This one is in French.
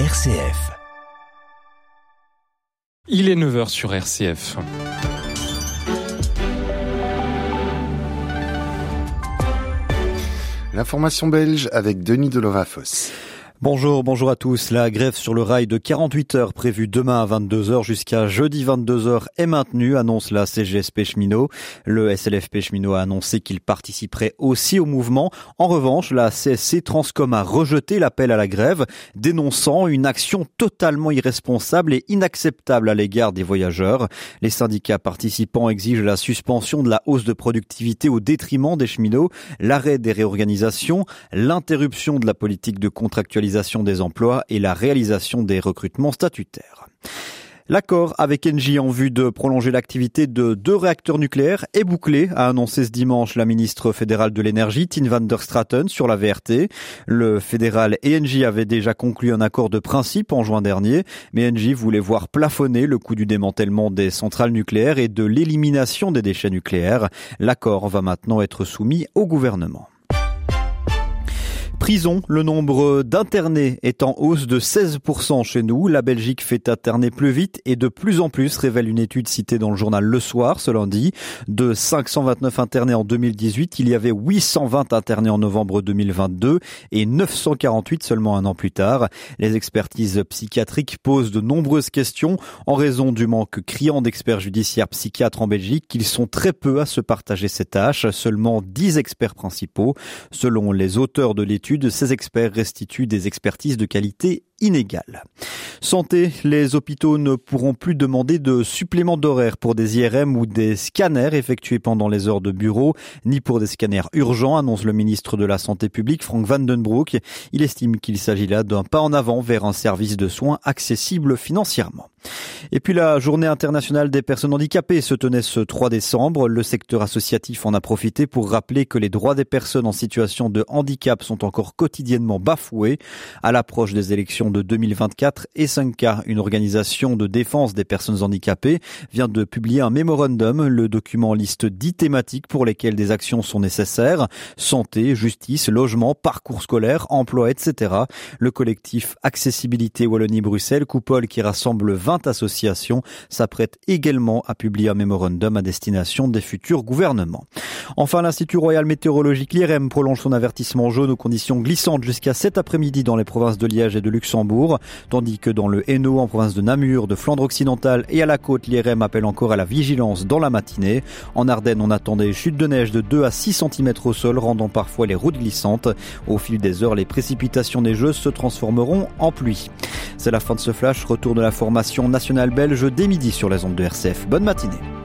RCF. Il est 9h sur RCF. L'information belge avec Denis Delovafos. Bonjour, bonjour à tous. La grève sur le rail de 48 heures prévue demain à 22h jusqu'à jeudi 22h est maintenue, annonce la CGSP cheminot. Le SLFP cheminot a annoncé qu'il participerait aussi au mouvement. En revanche, la CSC Transcom a rejeté l'appel à la grève, dénonçant une action totalement irresponsable et inacceptable à l'égard des voyageurs. Les syndicats participants exigent la suspension de la hausse de productivité au détriment des cheminots, l'arrêt des réorganisations, l'interruption de la politique de contractualisation des emplois et la réalisation des recrutements statutaires. L'accord avec Engie en vue de prolonger l'activité de deux réacteurs nucléaires est bouclé, a annoncé ce dimanche la ministre fédérale de l'énergie, Tine van der Straten, sur la VRT. Le fédéral et Engie avaient déjà conclu un accord de principe en juin dernier, mais Engie voulait voir plafonner le coût du démantèlement des centrales nucléaires et de l'élimination des déchets nucléaires. L'accord va maintenant être soumis au gouvernement prison, le nombre d'internés est en hausse de 16% chez nous. La Belgique fait interner plus vite et de plus en plus, révèle une étude citée dans le journal Le Soir ce lundi. De 529 internés en 2018, il y avait 820 internés en novembre 2022 et 948 seulement un an plus tard. Les expertises psychiatriques posent de nombreuses questions en raison du manque criant d'experts judiciaires psychiatres en Belgique. Ils sont très peu à se partager ces tâches, seulement 10 experts principaux. Selon les auteurs de l'étude, de ces experts restituent des expertises de qualité inégale. Santé, les hôpitaux ne pourront plus demander de supplément d'horaire pour des IRM ou des scanners effectués pendant les heures de bureau, ni pour des scanners urgents, annonce le ministre de la Santé publique, Frank Vandenbroek. Il estime qu'il s'agit là d'un pas en avant vers un service de soins accessible financièrement. Et puis la journée internationale des personnes handicapées se tenait ce 3 décembre. Le secteur associatif en a profité pour rappeler que les droits des personnes en situation de handicap sont encore quotidiennement bafoués à l'approche des élections de 2024 et 5K, une organisation de défense des personnes handicapées, vient de publier un mémorandum. Le document liste 10 thématiques pour lesquelles des actions sont nécessaires. Santé, justice, logement, parcours scolaire, emploi, etc. Le collectif Accessibilité Wallonie-Bruxelles, coupole qui rassemble 20 associations, s'apprête également à publier un mémorandum à destination des futurs gouvernements. Enfin, l'Institut Royal Météorologique l'IRM prolonge son avertissement jaune aux conditions glissantes jusqu'à cet après-midi dans les provinces de Liège et de Luxembourg, tandis que dans le Hainaut, en province de Namur, de Flandre occidentale et à la côte, l'IRM appelle encore à la vigilance dans la matinée. En Ardennes, on attend des chutes de neige de 2 à 6 cm au sol, rendant parfois les routes glissantes. Au fil des heures, les précipitations neigeuses se transformeront en pluie. C'est la fin de ce flash. Retour de la formation nationale belge dès midi sur les ondes de RCF. Bonne matinée.